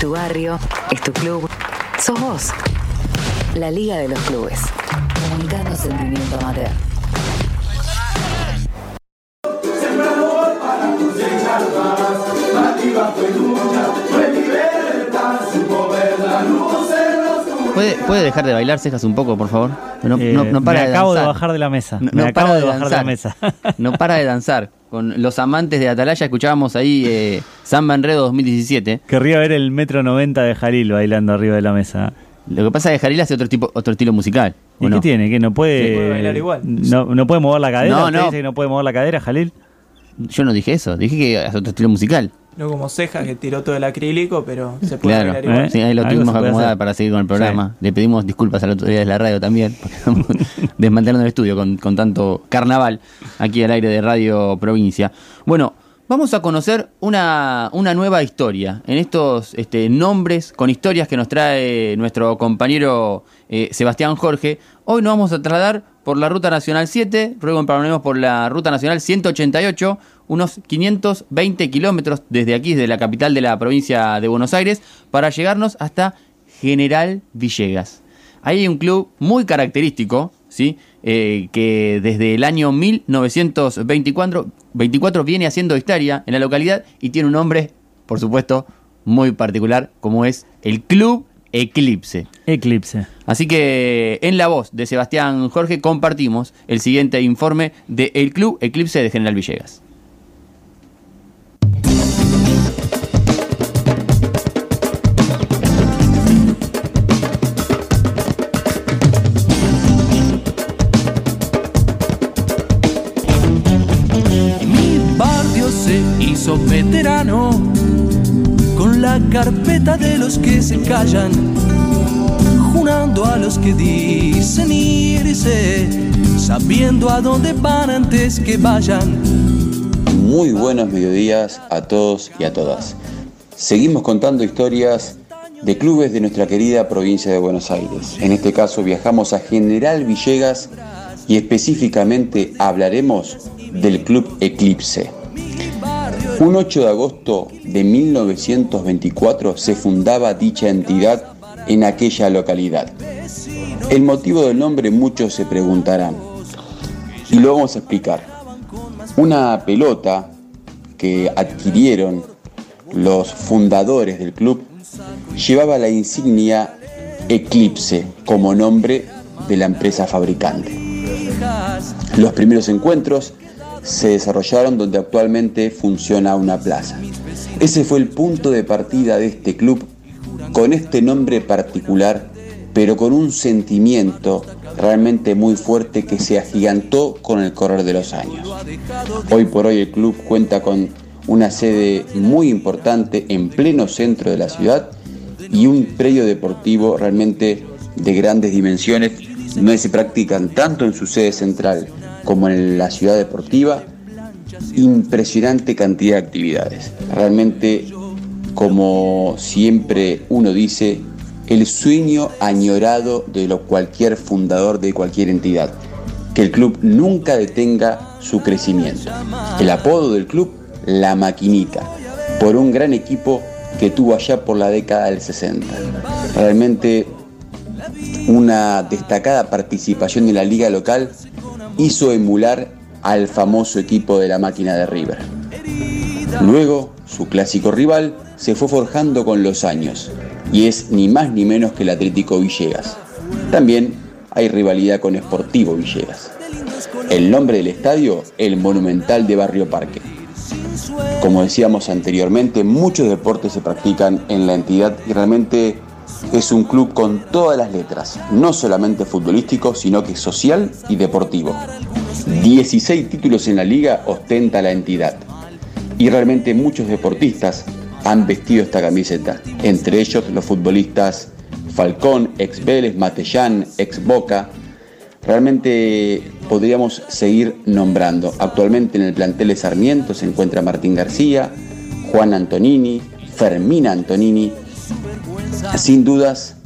tu barrio, es tu club, sos vos. La Liga de los Clubes. Comunicando sentimiento amateur. ¿Puede, ¿Puede dejar de bailar cejas un poco, por favor? No, Eh, no- no para me de acabo de bajar de la mesa. No, me no acabo para de, de bajar de la mesa. No para de danzar. Con los amantes de Atalaya escuchábamos ahí eh, Samba Enredo 2017. Querría ver el metro 90 de Jalil bailando arriba de la mesa. Lo que pasa es que Jaril hace otro tipo, otro estilo musical. ¿o ¿Y no? qué tiene? ¿Que no puede, Sí, puede bailar igual. No, no puede mover la cadera? No, ¿Usted no. dice que no puede mover la cadera, Jalil? Yo no dije eso, dije que hace otro estilo musical. No como ceja que tiró todo el acrílico, pero se puede Claro, igual. ¿Eh? sí, ahí lo Algo tuvimos que acomodar para seguir con el programa. Le pedimos disculpas a la autoridad de la radio también, porque estamos desmantelando el estudio con, con tanto carnaval aquí al aire de Radio Provincia. Bueno, vamos a conocer una, una nueva historia en estos este, nombres con historias que nos trae nuestro compañero eh, Sebastián Jorge. Hoy nos vamos a trasladar por la Ruta Nacional 7, luego emparamos por la Ruta Nacional 188, unos 520 kilómetros desde aquí, desde la capital de la provincia de Buenos Aires, para llegarnos hasta General Villegas. Ahí hay un club muy característico, ¿sí? Eh, que desde el año 1924 24 viene haciendo historia en la localidad y tiene un nombre, por supuesto, muy particular, como es el Club Eclipse. Eclipse. Así que en la voz de Sebastián Jorge compartimos el siguiente informe de El Club Eclipse de General Villegas. Que se callan, junando a los que dicen irse, sabiendo a dónde van antes que vayan. Muy buenos mediodías a todos y a todas. Seguimos contando historias de clubes de nuestra querida provincia de Buenos Aires. En este caso viajamos a General Villegas y específicamente hablaremos del Club Eclipse. Un 8 de agosto de 1924 se fundaba dicha entidad en aquella localidad. El motivo del nombre muchos se preguntarán y lo vamos a explicar. Una pelota que adquirieron los fundadores del club llevaba la insignia Eclipse como nombre de la empresa fabricante. Los primeros encuentros se desarrollaron donde actualmente funciona una plaza. Ese fue el punto de partida de este club con este nombre particular, pero con un sentimiento realmente muy fuerte que se agigantó con el correr de los años. Hoy por hoy el club cuenta con una sede muy importante en pleno centro de la ciudad y un predio deportivo realmente de grandes dimensiones donde se practican tanto en su sede central como en la ciudad deportiva impresionante cantidad de actividades. Realmente, como siempre uno dice, el sueño añorado de lo cualquier fundador de cualquier entidad, que el club nunca detenga su crecimiento. El apodo del club, La Maquinita, por un gran equipo que tuvo allá por la década del 60. Realmente una destacada participación en la liga local hizo emular al famoso equipo de la máquina de River. Luego, su clásico rival se fue forjando con los años y es ni más ni menos que el Atlético Villegas. También hay rivalidad con Sportivo Villegas. El nombre del estadio, el Monumental de Barrio Parque. Como decíamos anteriormente, muchos deportes se practican en la entidad y realmente es un club con todas las letras, no solamente futbolístico, sino que social y deportivo. 16 títulos en la liga ostenta la entidad. Y realmente muchos deportistas han vestido esta camiseta, entre ellos los futbolistas Falcón, ex Vélez, Matellán, ex Boca. Realmente podríamos seguir nombrando. Actualmente en el plantel de Sarmiento se encuentra Martín García, Juan Antonini, Fermín Antonini. Sin dudas,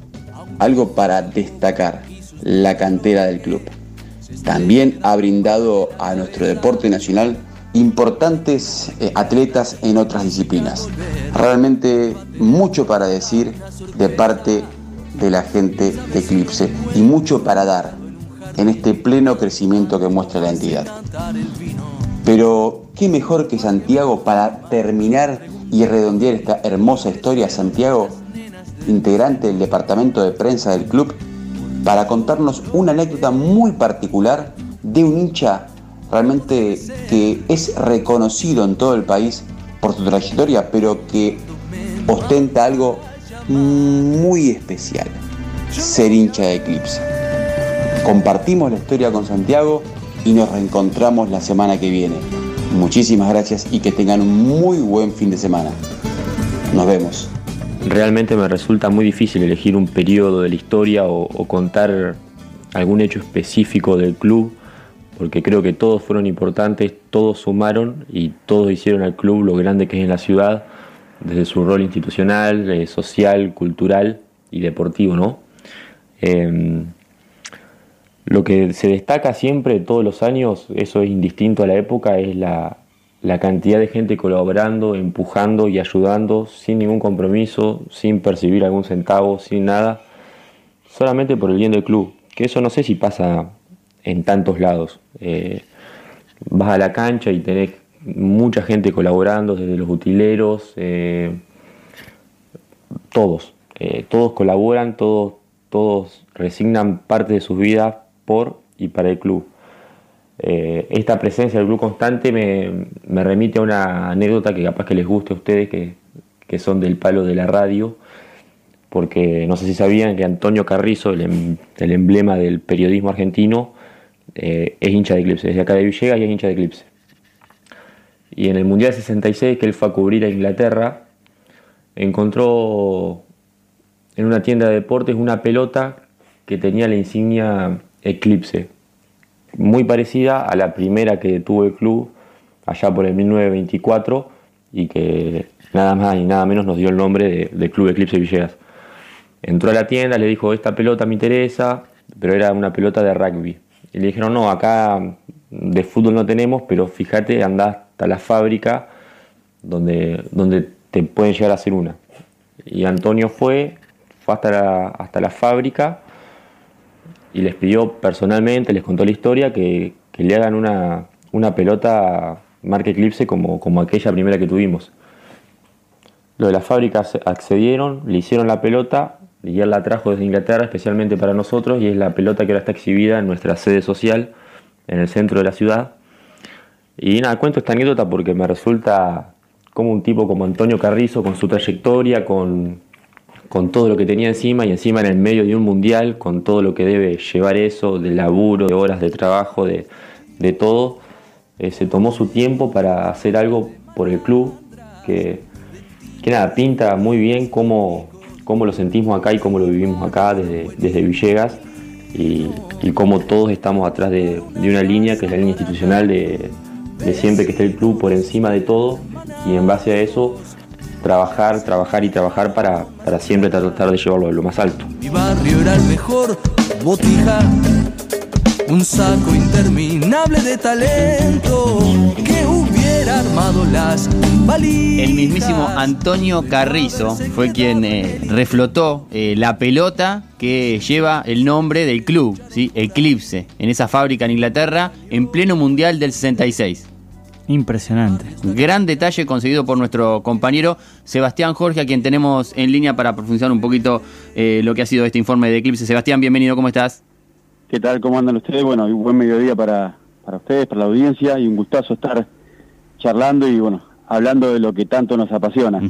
algo para destacar, la cantera del club. También ha brindado a nuestro deporte nacional importantes eh, atletas en otras disciplinas. Realmente mucho para decir de parte de la gente de Eclipse y mucho para dar en este pleno crecimiento que muestra la entidad. Pero qué mejor que Santiago para terminar y redondear esta hermosa historia, Santiago, integrante del departamento de prensa del club, para contarnos una anécdota muy particular de un hincha realmente que es reconocido en todo el país por su trayectoria, pero que ostenta algo muy especial, ser hincha de Eclipse. Compartimos la historia con Santiago y nos reencontramos la semana que viene. Muchísimas gracias y que tengan un muy buen fin de semana. Nos vemos. Realmente me resulta muy difícil elegir un periodo de la historia o, contar algún hecho específico del club porque creo que todos fueron importantes, todos sumaron y todos hicieron al club lo grande que es en la ciudad, desde su rol institucional, eh, social, cultural y deportivo, ¿no? Em, lo que se destaca siempre todos los años, eso es indistinto a la época, es la, la cantidad de gente colaborando, empujando y ayudando sin ningún compromiso, sin percibir algún centavo, sin nada, solamente por el bien del club. Que eso no sé si pasa en tantos lados. Eh, vas a la cancha y tenés mucha gente colaborando, desde los utileros, eh, todos, eh, todos colaboran, todos, todos resignan parte de sus vidas por y para el club. Esta presencia del club constante me, remite a una anécdota que capaz que les guste a ustedes, que, son del palo de la radio, porque no sé si sabían que Antonio Carrizo, el, em, emblema del periodismo argentino, eh, es hincha de Eclipse, desde acá de Villegas es hincha de Eclipse. Y en el Mundial 66, que él fue a cubrir a Inglaterra, encontró en una tienda de deportes una pelota que tenía la insignia Eclipse, muy parecida a la primera que tuvo el club allá por el 1924 y que nada más y nada menos nos dio el nombre de, Club Eclipse Villegas. Entró a la tienda, le dijo, esta pelota me interesa, pero era una pelota de rugby. Y le dijeron, no, acá de fútbol no tenemos, pero fíjate, anda hasta la fábrica donde, donde te pueden llegar a hacer una. Y Antonio fue, fue hasta la, hasta la fábrica y les pidió personalmente, les contó la historia, que, le hagan una, una pelota marca Eclipse como, como aquella primera que tuvimos. Lo de la fábrica accedieron, le hicieron la pelota y él la trajo desde Inglaterra especialmente para nosotros y es la pelota que ahora está exhibida en nuestra sede social en el centro de la ciudad. Y nada, cuento esta anécdota porque me resulta como un tipo como Antonio Carrizo, con su trayectoria, con, con todo lo que tenía encima y encima en el medio de un mundial, con todo lo que debe llevar eso, de laburo, de horas de trabajo, de, de todo, eh, se tomó su tiempo para hacer algo por el club que, que nada, pinta muy bien cómo, cómo lo sentimos acá y cómo lo vivimos acá desde, desde Villegas y, cómo todos estamos atrás de, una línea que es la línea institucional de, siempre que esté el club por encima de todo y en base a eso trabajar, trabajar y trabajar para, para siempre tratar de llevarlo a lo más alto. Mi barrio era el mejor, botija, un saco interminable de talento que armado las El mismísimo Antonio Carrizo fue quien eh, reflotó eh, la pelota que lleva el nombre del club, ¿sí? Eclipse, en esa fábrica en Inglaterra, en pleno Mundial del 66. Impresionante. Gran detalle conseguido por nuestro compañero Sebastián Jorge, a quien tenemos en línea para profundizar un poquito eh, lo que ha sido este informe de Eclipse. Sebastián, bienvenido, ¿cómo estás? ¿Qué tal? ¿Cómo andan ustedes? Bueno, un buen mediodía para, para ustedes, para la audiencia y un gustazo estar charlando y bueno, hablando de lo que tanto nos apasiona.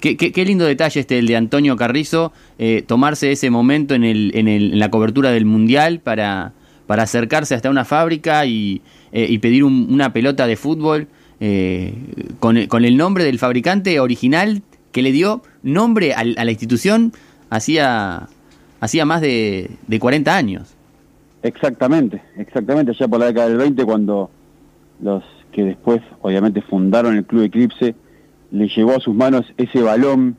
qué, lindo detalle este el de Antonio Carrizo, eh, tomarse ese momento en, el, en, el, en, la cobertura del Mundial para, para acercarse hasta una fábrica y, eh, pedir una pelota de fútbol eh, con, el, con el nombre del fabricante original que le dio nombre a, la institución hacía, hacía más de, de 40 años. Exactamente, exactamente, allá por la década del 20 cuando los que después obviamente fundaron el Club Eclipse, le llegó a sus manos ese balón,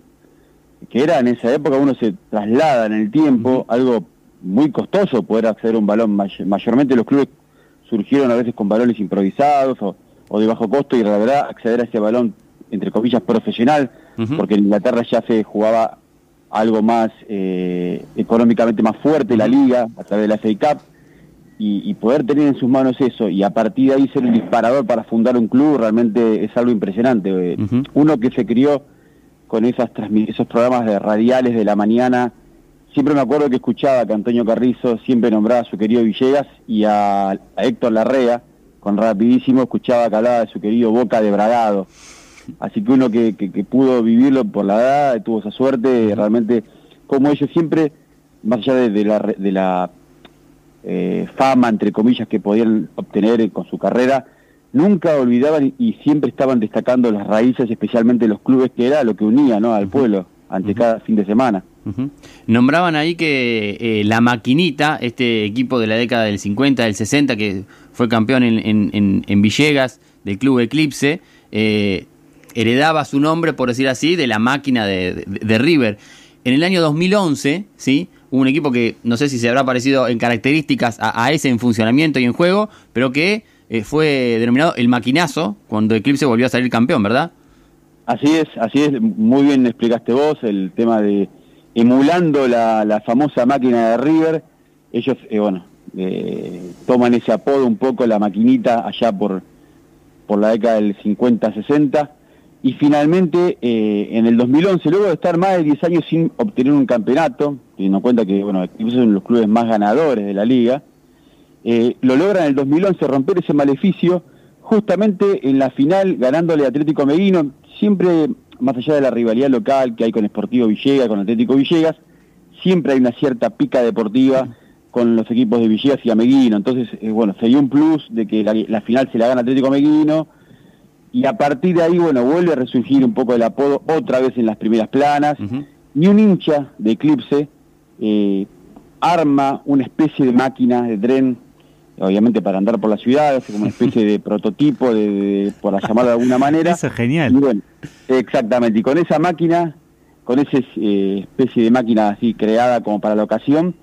que era en esa época uno se traslada en el tiempo, algo muy costoso poder acceder a un balón, mayormente los clubes surgieron a veces con balones improvisados o, o de bajo costo y la verdad acceder a ese balón, entre comillas, profesional, porque en Inglaterra ya se jugaba algo más eh, económicamente más fuerte la liga a través de la FA Cup y, y poder tener en sus manos eso y a partir de ahí ser un disparador para fundar un club realmente es algo impresionante. Eh. Uno que se crió con esas esos programas de radiales de la mañana, siempre me acuerdo que escuchaba que Antonio Carrizo siempre nombraba a su querido Villegas y a, a Héctor Larrea, con rapidísimo escuchaba que hablaba de su querido Boca de Bragado. Así que uno que, que- que pudo vivirlo por la edad, tuvo esa suerte, realmente, como ellos siempre, más allá de, de la, re- de la eh, fama, entre comillas, que podían obtener con su carrera, nunca olvidaban y, siempre estaban destacando las raíces, especialmente los clubes, que era lo que unía ¿no? al pueblo ante cada fin de semana. Nombraban ahí que eh, la maquinita, este equipo de la década del 50, del 60, que fue campeón en, en- en- Villegas del Club Eclipse, eh, heredaba su nombre, por decir así, de la máquina de, de- River. En el año 2011, ¿sí? Un equipo que no sé si se habrá parecido en características a, a ese en funcionamiento y en juego, pero que eh, fue denominado el maquinazo cuando Eclipse volvió a salir campeón, ¿verdad? Así es, así es, muy bien explicaste vos el tema de emulando la, la famosa máquina de River, ellos, eh, bueno, eh, toman ese apodo un poco, la maquinita, allá por, por la década del 50-60, y finalmente eh, en el 2011, luego de estar más de 10 años sin obtener un campeonato, teniendo en cuenta que, bueno, incluso son los clubes más ganadores de la liga, lo logran en el 2011 romper ese maleficio justamente en la final ganándole Atlético Meguino, siempre más allá de la rivalidad local que hay con Sportivo Villegas, con Atlético Villegas, siempre hay una cierta pica deportiva con los equipos de Villegas y Ameguino, entonces eh, bueno, se dio un plus de que la, la final se la gana Atlético Meguino y a partir de ahí bueno, vuelve a resurgir un poco el apodo otra vez en las primeras planas. Ujú. y un hincha de Eclipse eh, arma una especie de máquina de tren, obviamente para andar por la ciudad, hace como una especie de prototipo, de, de- por llamarlo de alguna manera. Eso es Y genial. bueno, exactamente, y con esa máquina, con esa especie de máquina así creada como para la ocasión,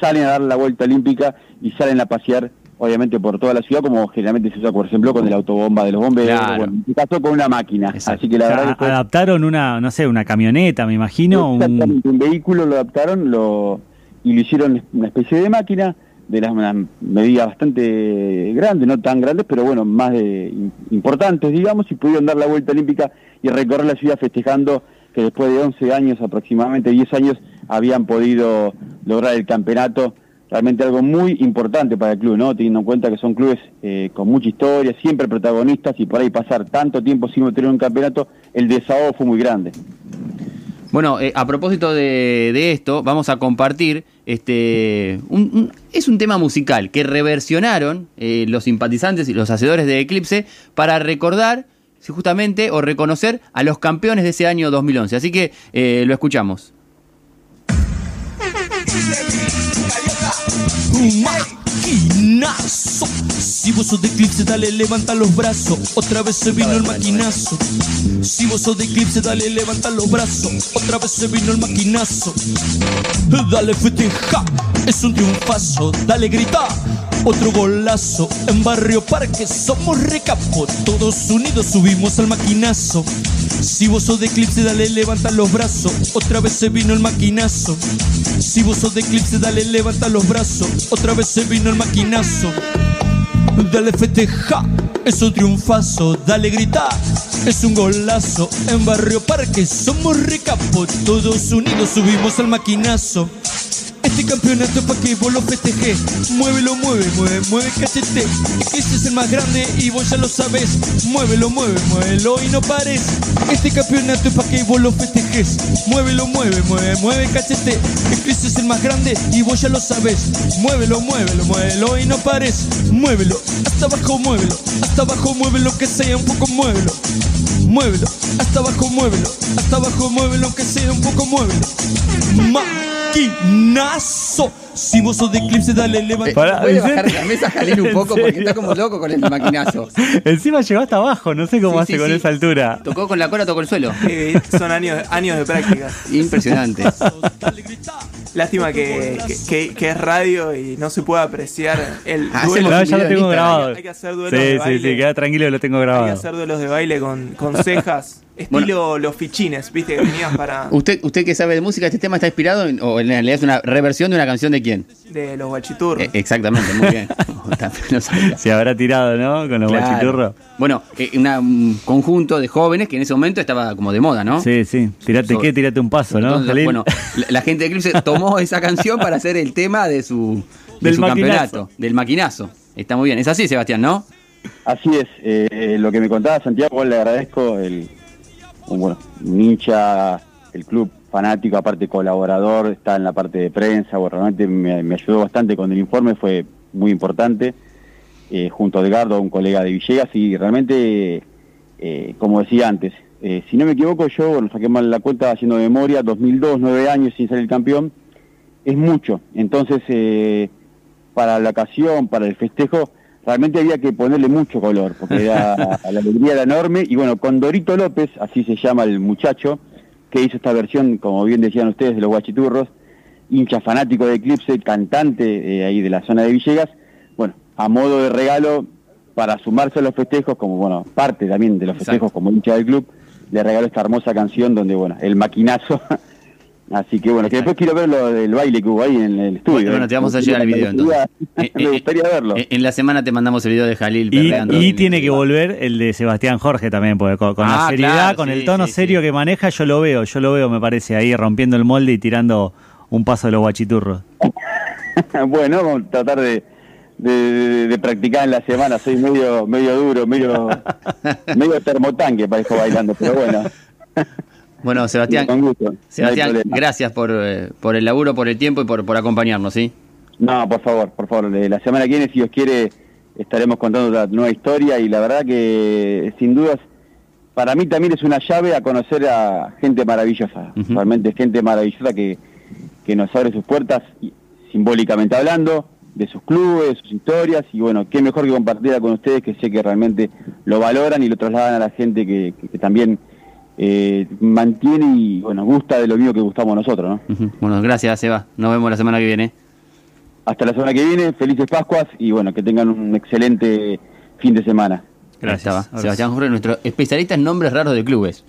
salen a dar la vuelta olímpica y salen a pasear, obviamente, por toda la ciudad, como generalmente se usa, por ejemplo, con el autobomba de los bomberos, Claro. bueno, en este caso con una máquina. Exacto. Así que la O sea, verdad fue- adaptaron una, no sé, una camioneta, me imagino. un- Exactamente, un vehículo lo adaptaron lo, y lo hicieron una especie de máquina de las una medida bastante grande, no tan grandes, pero bueno, más de, im- importantes, digamos, y pudieron dar la vuelta olímpica y recorrer la ciudad festejando que después de 11 años, aproximadamente 10 años, habían podido lograr el campeonato. Realmente algo muy importante para el club, ¿no? Teniendo en cuenta que son clubes eh, con mucha historia, siempre protagonistas, y por ahí pasar tanto tiempo sin obtener un campeonato, el desahogo fue muy grande. Bueno, eh, a propósito de, esto, vamos a compartir este un- es un tema musical que reversionaron eh, los simpatizantes y los hacedores de Eclipse para recordar justamente o reconocer a los campeones de ese año 2011. Así que eh, lo escuchamos. Maquinazo. Si vos sos de Eclipse, dale, levanta los brazos. Otra vez se vino el maquinazo. Si vos sos de Eclipse, dale, levanta los brazos. Otra vez se vino el maquinazo. Dale, festeja. Es un triunfazo. Dale, grita. Otro golazo. En Barrio Parque somos recapo. Todos unidos subimos al maquinazo. Si vos sos de Eclipse, dale, levanta los brazos. Otra vez se vino el maquinazo. Si vos sos de Eclipse, dale, levanta los brazos. Otra vez se vino el maquinazo. Dale festeja, es un triunfazo, dale grita, es un golazo. En Barrio Parque somos recapo, todos unidos subimos al maquinazo. Este campeonato pa' que vos lo festejes. Muévelo, mueve, mueve, mueve, cachete. Ese es el más grande y vos ya lo sabés. Muévelo, mueve, muévelo y no pares. Este campeonato es pa' que vos lo festejes. Muévelo, mueve, mueve, mueve, cachete. Ese es el más grande y vos ya lo sabés. Muévelo, muévelo, muévelo y no pares. Muévelo, hasta abajo, muévelo. Hasta abajo, muévelo, que sea un poco, muévelo. Muévelo, hasta abajo, muévelo. Hasta abajo, muévelo, que sea un poco, muévelo. Maquinazo. Si vos sos de Eclipse, dale, levanta. Pará, ¿Puede bajar la mesa Jalil un ¿En poco? Porque está como loco con el maquinazo. Encima llegó hasta abajo, no sé cómo Sí, hace sí, con sí. esa altura. Tocó con la cola, tocó el suelo. Eh, son años, años de práctica. Impresionante. Lástima que, que, que- que es radio y no se puede apreciar el Hacemos duelo. No, un ya lo tengo grabado. Hay que hacer duelos Sí, de sí, baile. sí, queda tranquilo, lo tengo Hay que grabado. hacer duelos de baile con, con cejas, estilo los fichines, viste, que tenías para Usted, usted que sabe de música, ¿este tema está inspirado en- o en realidad es una reversión de una canción de quién? de los guachiturros. Eh, exactamente, muy bien. Se habrá tirado, ¿no? Con los Claro. guachiturros. Bueno, eh, una- un conjunto de jóvenes que en ese momento estaba como de moda, ¿no? Sí, sí. Tirate So- qué, tirate un paso, ¿no? Entonces, bueno, la, la gente de Eclipse tomó esa canción para hacer el tema de su, de Del su maquinazo. campeonato, del maquinazo. Está muy bien. Es así, Sebastián, ¿no? Así es, eh, eh, lo que me contaba Santiago, le agradezco, el, bueno, un hincha, el club fanático, aparte colaborador, está en la parte de prensa, bueno, realmente me, ayudó bastante con el informe, fue muy importante, eh, junto a Edgardo, un colega de Villegas, y realmente, eh, como decía antes, eh, si no me equivoco, yo, bueno, saqué mal la cuenta haciendo memoria, 2002, nueve años sin ser el campeón, es mucho, entonces, eh, para la ocasión, para el festejo, realmente había que ponerle mucho color, porque era, la alegría era enorme. Y bueno, con Dorito López, así se llama el muchacho, que hizo esta versión, como bien decían ustedes, de los guachiturros, hincha fanático de Eclipse, cantante eh, ahí de la zona de Villegas, bueno, a modo de regalo, para sumarse a los festejos, como bueno, parte también de los Exacto. festejos como hincha del club, le regaló esta hermosa canción donde, bueno, el maquinazo. Así que bueno, que después quiero ver lo del baile que hubo ahí en el estudio. Bueno, ¿eh? te vamos a llegar el video entonces. Me gustaría verlo. Eh, En la semana te mandamos el video de Jalil Y, y tiene que volver el de Sebastián Jorge también, porque con, con Ah, la seriedad, claro, con sí, el tono sí, serio sí. que maneja, yo lo veo, yo lo veo, me parece, ahí rompiendo el molde y tirando un paso de los guachiturros. bueno, vamos a tratar de, de, de- de practicar en la semana. Soy medio medio duro, medio medio termotanque parezco bailando, pero bueno. Bueno, Sebastián, Con gusto. Sebastián gracias por, eh, por el laburo, por el tiempo y por, por acompañarnos, ¿sí? No, por favor, por favor. La semana que viene, si Dios quiere, estaremos contando otra nueva historia y la verdad que, sin dudas, para mí también es una llave a conocer a gente maravillosa. Realmente gente maravillosa que, que nos abre sus puertas, simbólicamente hablando, de sus clubes, sus historias y bueno, qué mejor que compartirla con ustedes que sé que realmente lo valoran y lo trasladan a la gente que, que- que también eh, mantiene y bueno, gusta de lo mismo que gustamos nosotros, ¿no? Bueno, gracias, Seba. Nos vemos la semana que viene. Hasta la semana que viene, felices Pascuas y bueno, que tengan un excelente fin de semana. Gracias. Sebastián Jorge, nuestro especialista en nombres raros de clubes.